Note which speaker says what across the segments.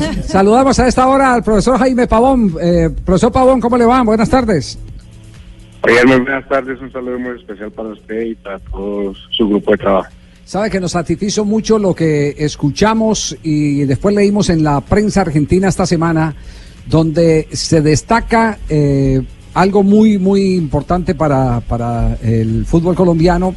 Speaker 1: Saludamos a esta hora al profesor Jaime Pavón. Eh, profesor Pavón, ¿cómo le va? Buenas tardes.
Speaker 2: Oigan, muy buenas tardes. Un saludo muy especial para usted y para todo su grupo de trabajo.
Speaker 1: Sabe que nos satisfizo mucho lo que escuchamos y después leímos en la prensa argentina esta semana, donde se destaca eh, algo muy, muy importante para, para el fútbol colombiano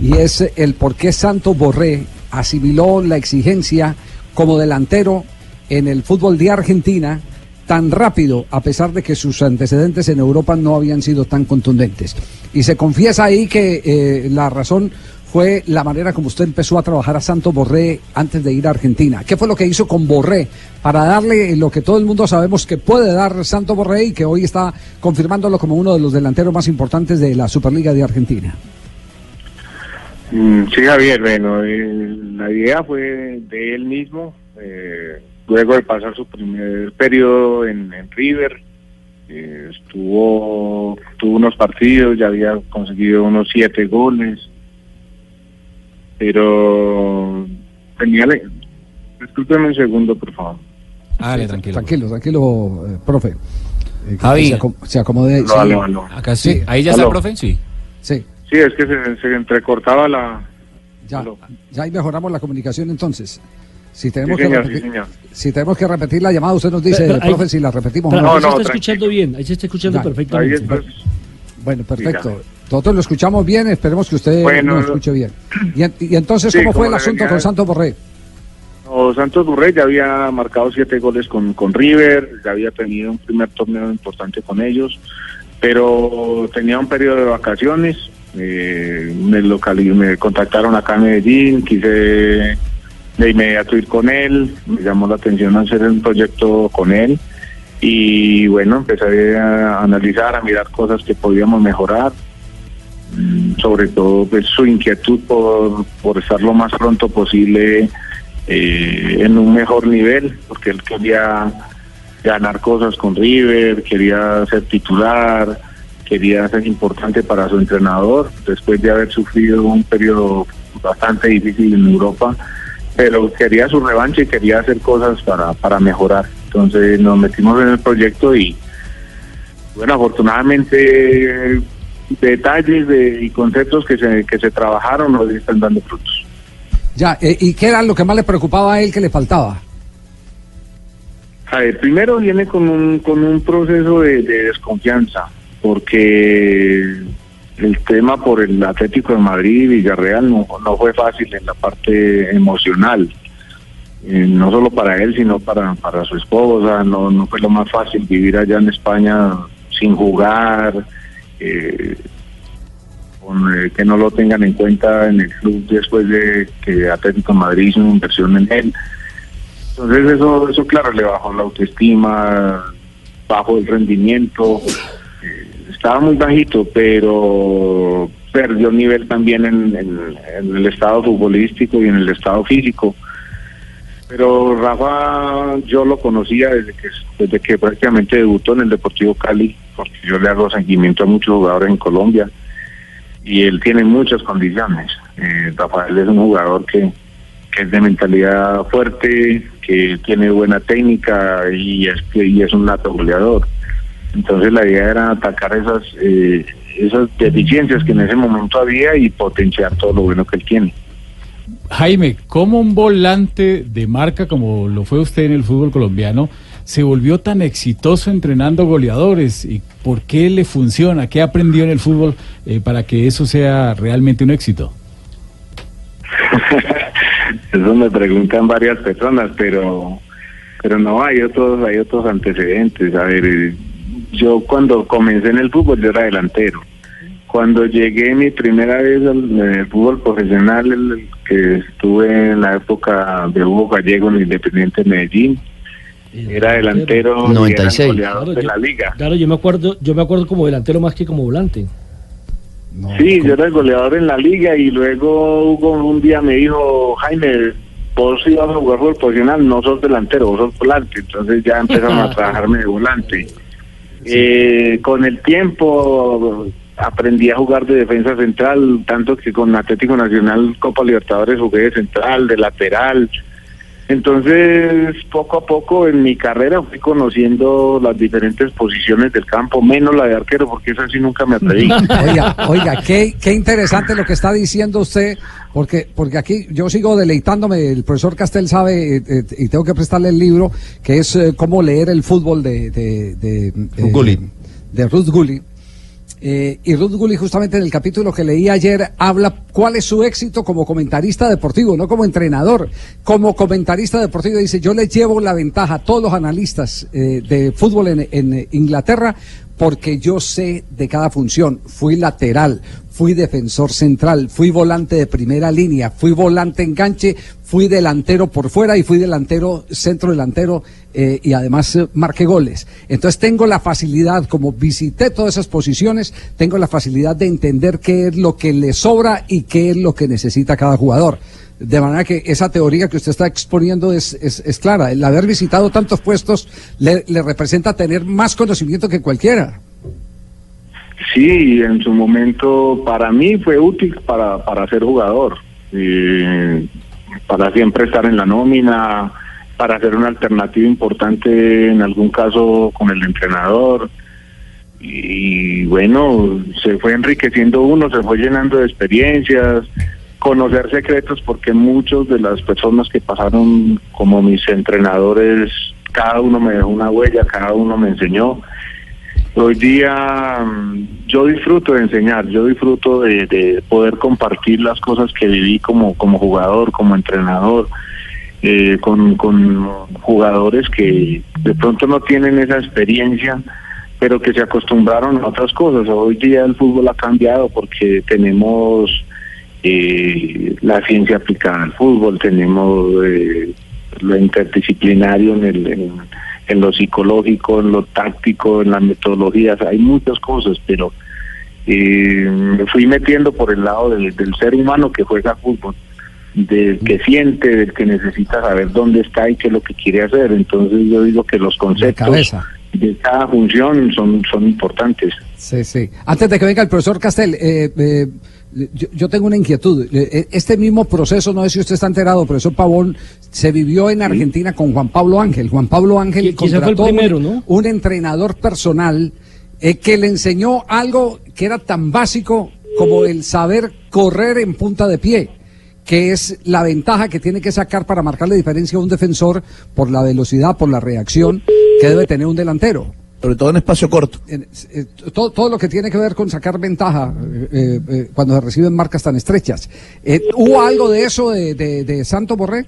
Speaker 1: y es el por qué Santos Borré asimiló la exigencia como delantero en el fútbol de Argentina tan rápido, a pesar de que sus antecedentes en Europa no habían sido tan contundentes. Y se confiesa ahí que eh, la razón fue la manera como usted empezó a trabajar a Santos Borré antes de ir a Argentina. ¿Qué fue lo que hizo con Borré para darle lo que todo el mundo sabemos que puede dar Santos Borré y que hoy está confirmándolo como uno de los delanteros más importantes de la Superliga de Argentina?
Speaker 2: Mm, sí, Javier, bueno, la idea fue de él mismo. Eh, luego de pasar su primer periodo en, River, eh, estuvo, tuvo unos partidos, ya había conseguido unos siete goles, pero tenía, discúlpeme un segundo, por favor.
Speaker 1: Ah, tranquilo. Tranquilo, tranquilo, eh, profe.
Speaker 3: Eh, Javi.
Speaker 1: Se, acomode.
Speaker 3: Acá sí. ¿Ahí ya está el profe? Sí.
Speaker 1: Sí.
Speaker 2: Sí, es que se, se entrecortaba la...
Speaker 1: Ya, ya ahí mejoramos la comunicación entonces. Si tenemos, que repetir, si tenemos que repetir la llamada, usted nos dice, profe, si la repetimos.
Speaker 4: no, no, se está escuchando bien, ahí se está escuchando perfectamente.
Speaker 1: Bueno, perfecto. Nosotros lo escuchamos bien, esperemos que usted lo escuche bien. Y, entonces, ¿cómo fue el asunto con Santos Borré?
Speaker 2: No, Santos Borré ya había marcado siete goles con, con River, ya había tenido un primer torneo importante con ellos, pero tenía un periodo de vacaciones. Eh, me, me contactaron acá en Medellín, quise de inmediato ir con él, me llamó la atención hacer un proyecto con él y bueno, empecé a analizar, a mirar cosas que podíamos mejorar, mm, sobre todo pues, su inquietud por, por estar lo más pronto posible eh, en un mejor nivel, porque él quería ganar cosas con River, quería ser titular, quería ser importante para su entrenador, después de haber sufrido un periodo bastante difícil en Europa pero quería su revancha y quería hacer cosas para, para mejorar. Entonces nos metimos en el proyecto y, bueno, afortunadamente detalles de, y conceptos que se, que se trabajaron nos están dando frutos.
Speaker 1: Ya, eh, ¿y qué era lo que más le preocupaba a él que le faltaba?
Speaker 2: A ver, primero viene con un, con un proceso de desconfianza, porque el tema por el Atlético de Madrid Villarreal no, no fue fácil en la parte emocional. Eh, no solo para él, sino para, para su esposa. No, no fue lo más fácil vivir allá en España sin jugar, eh, eh, que no lo tengan en cuenta en el club después de que Atlético de Madrid hizo una inversión en él. Entonces eso, eso claro, le bajó la autoestima, bajó el rendimiento estaba muy bajito, pero perdió nivel también en, el estado futbolístico y en el estado físico. Pero Rafa yo lo conocía desde que, desde que prácticamente debutó en el Deportivo Cali, porque yo le hago seguimiento a muchos jugadores en Colombia y él tiene muchas condiciones. Eh, Rafael es un jugador que, que es de mentalidad fuerte, que tiene buena técnica y es, y es un nato goleador. Entonces la idea era atacar esas, eh, esas deficiencias que en ese momento había y potenciar todo lo bueno que él tiene.
Speaker 3: Jaime, ¿cómo un volante de marca como lo fue usted en el fútbol colombiano se volvió tan exitoso entrenando goleadores? ¿Y por qué le funciona? ¿Qué aprendió en el fútbol eh, para que eso sea realmente un éxito?
Speaker 2: eso me preguntan varias personas, pero pero no hay otros hay otros antecedentes. A ver, yo cuando comencé en el fútbol yo era delantero. Cuando llegué mi primera vez al fútbol profesional, el, que estuve en la época de Hugo Gallego en el Independiente de Medellín, era delantero
Speaker 4: 96
Speaker 2: de la liga.
Speaker 4: Claro, yo me acuerdo, yo me acuerdo como delantero más que como volante.
Speaker 2: sí, yo era el goleador en la liga y luego Hugo un día me dijo, Jaime, vos ibas a jugar fútbol profesional, no sos delantero, vos sos volante. Entonces ya empezaron a trabajarme de volante. Eh, con el tiempo aprendí a jugar de defensa central, tanto que con Atlético Nacional Copa Libertadores jugué de central, de lateral. Entonces, poco a poco en mi carrera fui conociendo las diferentes posiciones del campo, menos la de arquero, porque esa sí nunca me atreví.
Speaker 1: Oiga, oiga, qué, qué interesante lo que está diciendo usted, porque, porque aquí yo sigo deleitándome, el profesor Castel sabe, eh, eh, y tengo que prestarle el libro, que es eh, cómo leer el fútbol de, de, de, de Ruth Gully. Eh, y Ruth Gulli justamente en el capítulo que leí ayer habla cuál es su éxito como comentarista deportivo, no como entrenador. Como comentarista deportivo dice, yo le llevo la ventaja a todos los analistas de fútbol en, en Inglaterra porque yo sé de cada función. Fui lateral, fui defensor central, fui volante de primera línea, fui volante enganche, fui delantero por fuera y fui delantero, centro delantero eh, y además eh, marqué goles. Entonces tengo la facilidad, como visité todas esas posiciones, tengo la facilidad de entender qué es lo que le sobra y qué es lo que necesita cada jugador. De manera que esa teoría que usted está exponiendo es, es, clara. El haber visitado tantos puestos le, representa tener más conocimiento que cualquiera.
Speaker 2: Sí, en su momento para mí fue útil para, para ser jugador, eh, para siempre estar en la nómina, para hacer una alternativa importante en algún caso con el entrenador. Y bueno, se fue enriqueciendo uno, se fue llenando de experiencias, conocer secretos porque muchos de las personas que pasaron como mis entrenadores, cada uno me dejó una huella, cada uno me enseñó. Hoy día mm, yo disfruto de enseñar, yo disfruto de, poder compartir las cosas que viví como, como jugador, como entrenador, eh, con, con jugadores que de pronto no tienen esa experiencia, pero que se acostumbraron a otras cosas. Hoy día el fútbol ha cambiado porque tenemos eh, la ciencia aplicada al fútbol, tenemos eh, lo interdisciplinario en, el, en, lo psicológico, en lo táctico, en las metodologías, hay muchas cosas, pero eh, me fui metiendo por el lado del, ser humano que juega fútbol, del que siente, del que necesita saber dónde está y qué es lo que quiere hacer. Entonces yo digo que los conceptos de, cada función son, son importantes.
Speaker 1: Sí, sí. Antes de que venga el profesor Castel, eh, eh yo, tengo una inquietud. Eh, este mismo proceso, no sé si usted está enterado, profesor Pavón, se vivió en Argentina con Juan Pablo Ángel. Juan Pablo Ángel contrató un, entrenador personal eh, que le enseñó algo que era tan básico como el saber correr en punta de pie que es la ventaja que tiene que sacar para marcarle diferencia a un defensor por la velocidad, por la reacción que debe tener un delantero
Speaker 5: sobre todo en espacio corto.
Speaker 1: Eh, todo, todo, lo que tiene que ver con sacar ventaja eh, eh, cuando se reciben marcas tan estrechas. ¿Hubo algo de eso de, de, Santo Borré?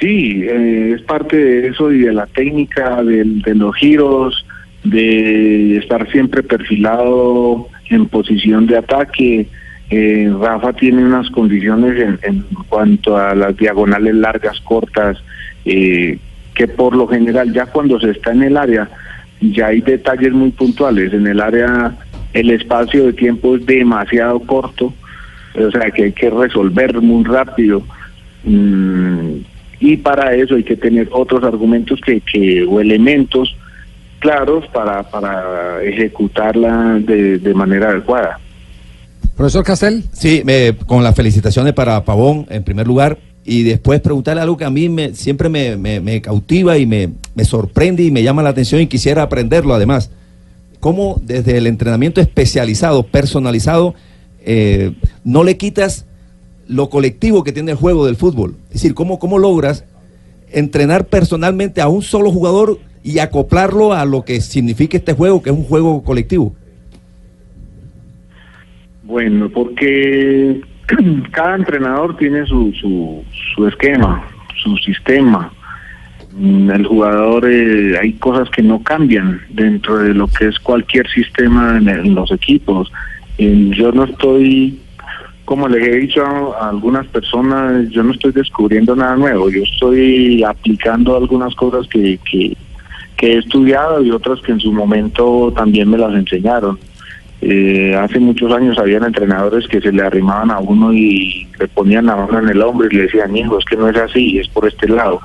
Speaker 2: Sí, es parte de eso y de la técnica, de, los giros, de estar siempre perfilado en posición de ataque. Rafa tiene unas condiciones en, en, cuanto a las diagonales largas, cortas, eh, que por lo general ya cuando se está en el área ya hay detalles muy puntuales. En el área el espacio de tiempo es demasiado corto, o sea que hay que resolver muy rápido. Mm, y para eso hay que tener otros argumentos que, que o elementos claros para, para ejecutarla de, de manera adecuada.
Speaker 1: Profesor Castel.
Speaker 5: Sí, con las felicitaciones para Pavón, en primer lugar, y después preguntarle algo que a mí me, siempre me, cautiva y me, sorprende y me llama la atención y quisiera aprenderlo además. ¿Cómo desde el entrenamiento especializado, personalizado, eh, no le quitas lo colectivo que tiene el juego del fútbol? Es decir, ¿cómo, cómo logras entrenar personalmente a un solo jugador y acoplarlo a lo que significa este juego, que es un juego colectivo?
Speaker 2: Bueno, porque cada entrenador tiene su, su, esquema, su sistema. Mm, el jugador, eh, hay cosas que no cambian dentro de lo que es cualquier sistema en, los equipos. yo no estoy, como les he dicho a, algunas personas, yo no estoy descubriendo nada nuevo, yo estoy aplicando algunas cosas que, que, que he estudiado y otras que en su momento también me las enseñaron. Eh, hace muchos años habían entrenadores que se le arrimaban a uno y le ponían la mano en el hombro y le decían, hijo, es que no es así, es por este lado.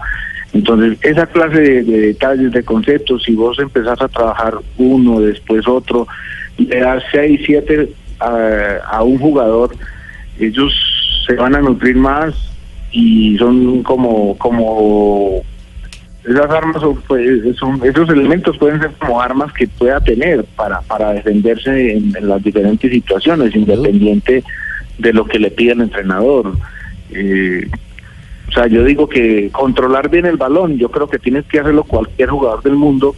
Speaker 2: Entonces, esa clase de, detalles, de conceptos, si vos empezás a trabajar uno, después otro, le das seis, siete a, a un jugador, ellos se van a nutrir más y son como como esas armas pues, son, esos elementos pueden ser como armas que pueda tener para para defenderse en, las diferentes situaciones independiente de lo que le pida el entrenador. Eh, o sea yo digo que controlar bien el balón yo creo que tienes que hacerlo cualquier jugador del mundo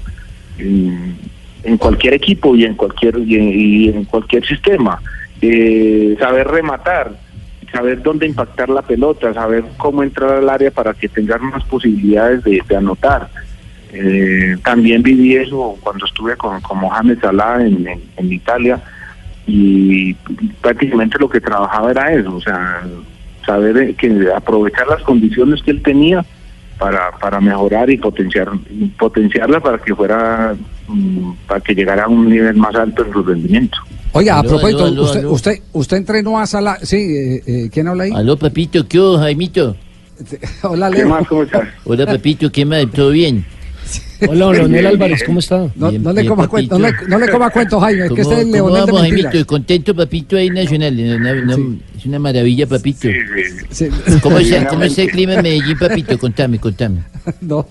Speaker 2: en, cualquier equipo y en cualquier y en, cualquier sistema. Eh, saber rematar saber dónde impactar la pelota, saber cómo entrar al área para que tengan más posibilidades de, anotar. Eh, también viví eso cuando estuve con, Mohamed Salah en, Italia y prácticamente lo que trabajaba era eso, o sea, saber que aprovechar las condiciones que él tenía para, para mejorar y potenciar potenciarla para que fuera mm, para que llegara a un nivel más alto en su rendimiento.
Speaker 1: Oiga, a propósito, usted, usted, usted entrenó a Sala. Sí, eh, eh, ¿quién habla ahí?
Speaker 6: Aló, papito, ¿qué hubo, Jaimito?
Speaker 1: Hola, Leo. ¿Qué más,
Speaker 2: cómo estás?
Speaker 6: Hola, papito, ¿qué más? ¿Todo bien?
Speaker 4: Hola, Leonel Álvarez, ¿cómo está?
Speaker 1: No, no le coma cuento, no le, no le coma cuento, Jaime, que este es Leonel
Speaker 6: vamos, de Jaimito? Contento, papito, ahí nacional. Es una maravilla, papito. Sí, ¿Cómo, es, ¿Cómo es el clima en Medellín, papito? Contame, contame.
Speaker 2: No,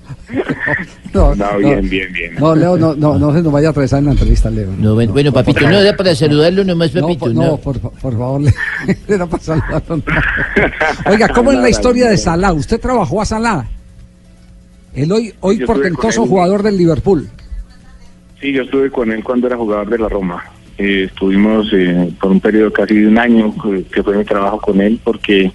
Speaker 2: no, no, bien, bien, bien.
Speaker 1: No, Leo, no, no, no se nos vaya a atravesar en la entrevista, Leo.
Speaker 6: No, bueno, bueno, papito, no, era para saludarlo nomás, papito.
Speaker 1: No, no, por, por favor, era para saludarlo. Oiga, ¿cómo es la historia de Salah? ¿Usted trabajó a Salah? El hoy, hoy portentoso jugador del Liverpool.
Speaker 2: Sí, yo estuve con él cuando era jugador de la Roma. Eh, estuvimos eh, por un periodo casi de un año que fue mi trabajo con él porque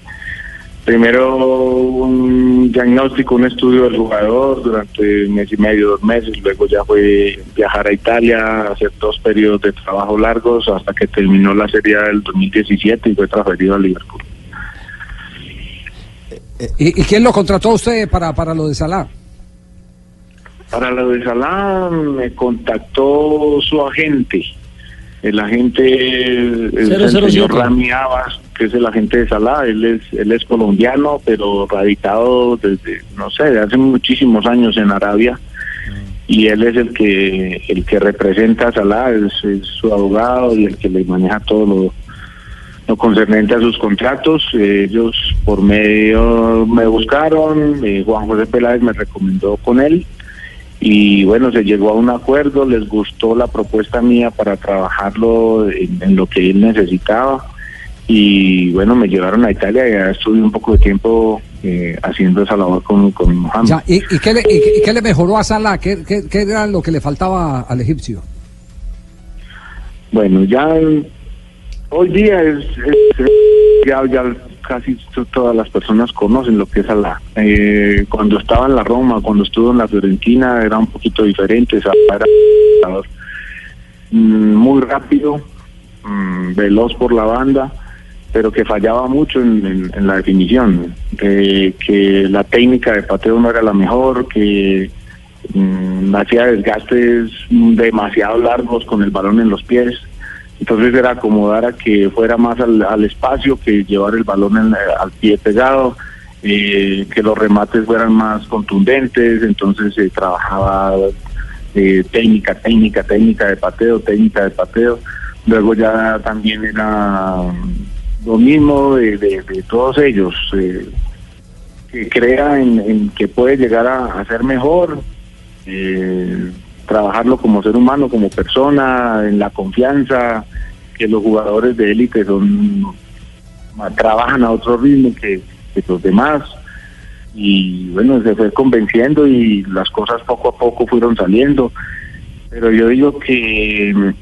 Speaker 2: primero un diagnóstico, un estudio del jugador durante un mes y medio, dos meses, luego ya fue viajar a Italia, hacer dos periodos de trabajo largos hasta que terminó la serie del 2017 y fue transferido a Liverpool.
Speaker 1: ¿Y, quién lo contrató a usted para, para lo de Salah?
Speaker 2: Para lo de Salah me contactó su agente, el agente, el, señor Rami Abbas, que es el agente de Salah, él es, él es colombiano, pero radicado desde, no sé, de hace muchísimos años en Arabia, y él es el que, el que representa a Salah, es, su abogado y el que le maneja todo lo, lo concernente a sus contratos. ellos por medio me buscaron, eh, Juan José Peláez me recomendó con él y bueno, se llegó a un acuerdo, les gustó la propuesta mía para trabajarlo en, lo que él necesitaba y bueno, me llevaron a Italia y ya estuve un poco de tiempo eh, haciendo esa labor con, con Mohamed.
Speaker 1: ¿y, qué le, y, qué le, mejoró a Salah? ¿Qué, ¿Qué, era lo que le faltaba al egipcio?
Speaker 2: Bueno, ya hoy día es, ya, ya casi todas las personas conocen lo que es Alá. Eh, cuando estaba en la Roma, cuando estuvo en la Fiorentina, era un poquito diferente. Era mm, muy rápido, mm, veloz por la banda, pero que fallaba mucho en, la definición. que la técnica de pateo no era la mejor, que mm, hacía desgastes demasiado largos con el balón en los pies entonces era acomodar a que fuera más al, espacio que llevar el balón al pie pegado, eh, que los remates fueran más contundentes, entonces se trabajaba eh, técnica, técnica, técnica de pateo, técnica de pateo. Luego ya también era lo mismo de, todos ellos, eh, que crea en, que puede llegar a, a ser mejor. Eh, trabajarlo como ser humano, como persona, en la confianza, que los jugadores de élite son trabajan a otro ritmo que, los demás y bueno, se fue convenciendo y las cosas poco a poco fueron saliendo. Pero yo digo que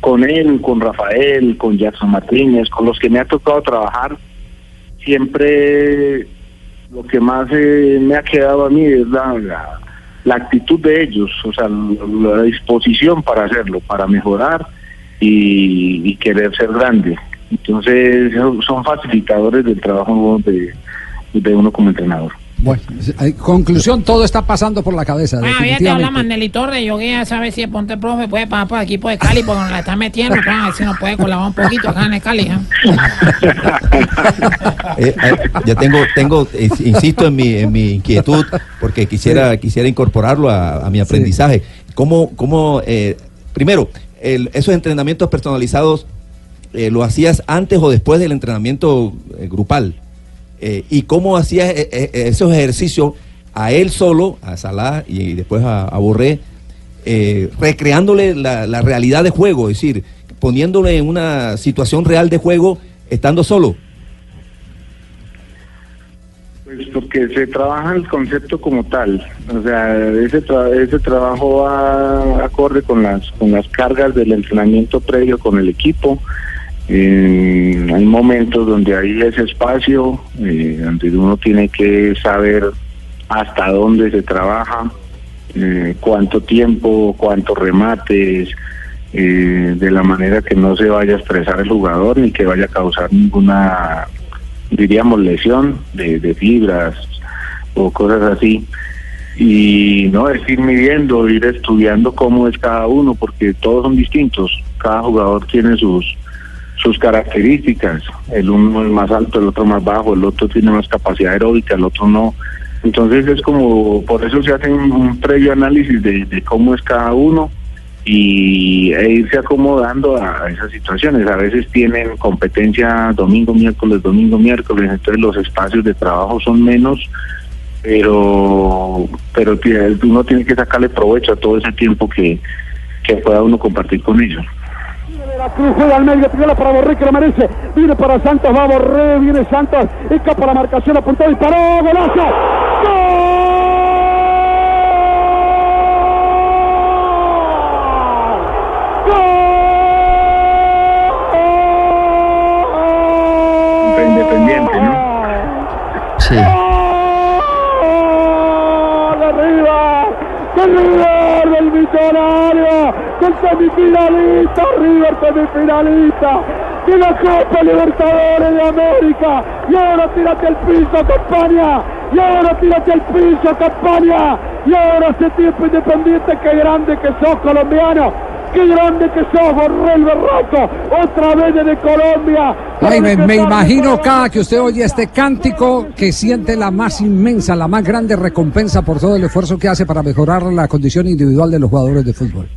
Speaker 2: con él, con Rafael, con Jackson Martínez, con los que me ha tocado trabajar, siempre lo que más eh, me ha quedado a mí es la actitud de ellos, o sea, la disposición para hacerlo, para mejorar y, querer ser grande. Entonces, son facilitadores del trabajo de, de uno como entrenador.
Speaker 1: Bueno, conclusión, todo está pasando por la cabeza.
Speaker 7: Bueno, bien te habla Maneli Torres. Yo quería saber si el Ponte Profe puede pasar por el equipo de Cali, porque nos la está metiendo. A ver si nos puede colaborar un poquito acá en el Cali. ¿eh?
Speaker 5: eh, eh ya tengo, tengo insisto en mi, en mi inquietud, porque quisiera, quisiera incorporarlo a, mi aprendizaje. ¿Cómo, cómo eh, primero, el, esos entrenamientos personalizados, ¿lo hacías antes o después del entrenamiento grupal? Eh, y cómo hacía eh, eh, esos ejercicios a él solo, a Salah y después a, a Borré, eh, recreándole la, realidad de juego, es decir, poniéndole en una situación real de juego estando solo.
Speaker 2: Pues porque se trabaja el concepto como tal, o sea, ese, tra- ese trabajo va acorde con las con las cargas del entrenamiento previo con el equipo. Eh, hay momentos donde hay ese espacio, eh, donde uno tiene que saber hasta dónde se trabaja, eh, cuánto tiempo, cuántos remates, eh, de la manera que no se vaya a estresar el jugador ni que vaya a causar ninguna diríamos lesión de, de fibras o cosas así. Y no es ir midiendo ir estudiando cómo es cada uno porque todos son distintos. Cada jugador tiene sus sus características el uno es más alto el otro más bajo el otro tiene más capacidad aeróbica el otro no entonces es como por eso se hace un, previo análisis de, cómo es cada uno y e irse acomodando a esas situaciones. A veces tienen competencia domingo, miércoles, domingo, miércoles, entonces los espacios de trabajo son menos, pero pero uno tiene que sacarle provecho a todo ese tiempo que, que pueda uno compartir con ellos.
Speaker 8: La Cruz juega al medio, tira para Borré que lo merece. Viene para Santos, va Borré, viene Santos, escapa la marcación, apuntó, disparó, golazo. ¡Del semifinalista! ¡River semifinalista! ¡De la Copa Libertadores de América! ¡Y ahora tírate al piso, Campaña! ¡Y ahora tírate al piso, Campaña! ¡Y ahora hace tiempo independiente! ¡Qué grande que sos, colombiano! ¡Qué grande que sos, Borrell Berraco! ¡Otra vez desde Colombia!
Speaker 1: Ay, me, me imagino cada que usted oye este cántico que siente la más inmensa, la más grande recompensa por todo el esfuerzo que hace para mejorar la condición individual de los jugadores de fútbol.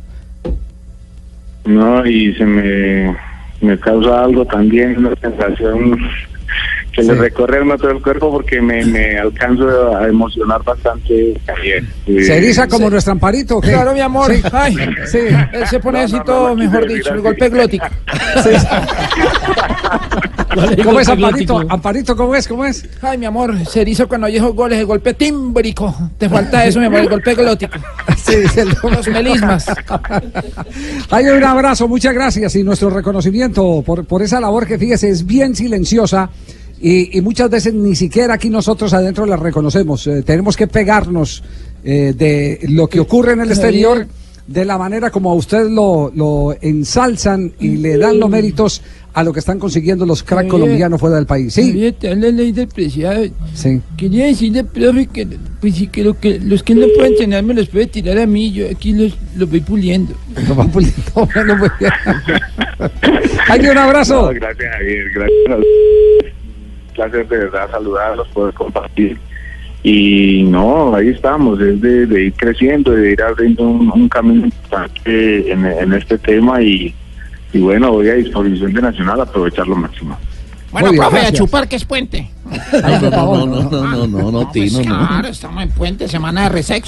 Speaker 2: No, y se me, me causa algo también, una sensación que le recorre uno todo el cuerpo porque me, me alcanzo a emocionar bastante también.
Speaker 1: ¿Se eriza como nuestro amparito? qué?
Speaker 7: Claro, mi amor.
Speaker 1: Sí.
Speaker 7: Ay,
Speaker 1: Sí.
Speaker 7: él se pone
Speaker 2: No,
Speaker 7: así
Speaker 2: no,
Speaker 7: todo,
Speaker 2: no, no
Speaker 7: mejor dicho, el golpe glótico.
Speaker 1: ¿Cómo es Amparito? Amparito, ¿cómo es? ¿Cómo es?
Speaker 7: Ay, mi amor, se eriza cuando esos goles, el golpe tímbrico. Te falta eso, mi amor, el golpe glótico.
Speaker 1: Sí, se lo-
Speaker 7: Los melismas.
Speaker 1: Hay un abrazo, muchas gracias y nuestro reconocimiento por, por esa labor que fíjese es bien silenciosa y, y muchas veces ni siquiera aquí nosotros adentro la reconocemos. Eh, tenemos que pegarnos eh, de lo que ocurre en el exterior de la manera como a usted lo, lo ensalzan y le dan los méritos a lo que están consiguiendo los crack
Speaker 9: Javier,
Speaker 1: colombianos fuera del país. Sí,
Speaker 9: Javier, te habla ley del preciado.
Speaker 1: sí.
Speaker 9: Quería decirle, profe, que, pues, sí, que, lo que los que no pueden tener me los puede tirar a mí. Yo aquí los, los voy puliendo.
Speaker 1: Lo va puliendo, bueno. Hay un abrazo.
Speaker 2: No, gracias, Javier. Gracias. Placer de verdad saludarlos, poder compartir. Y no, ahí estamos, es de, de ir creciendo, de ir abriendo un, un camino importante en, en este tema y, y bueno, voy a disposición de Nacional a aprovechar lo máximo.
Speaker 7: Bueno,
Speaker 1: bien,
Speaker 7: profe, a chupar que es puente.
Speaker 6: No, no, no, no, no, no, no, no,
Speaker 7: pues
Speaker 6: Tino, no.
Speaker 7: claro, estamos en puente, semana de resexo.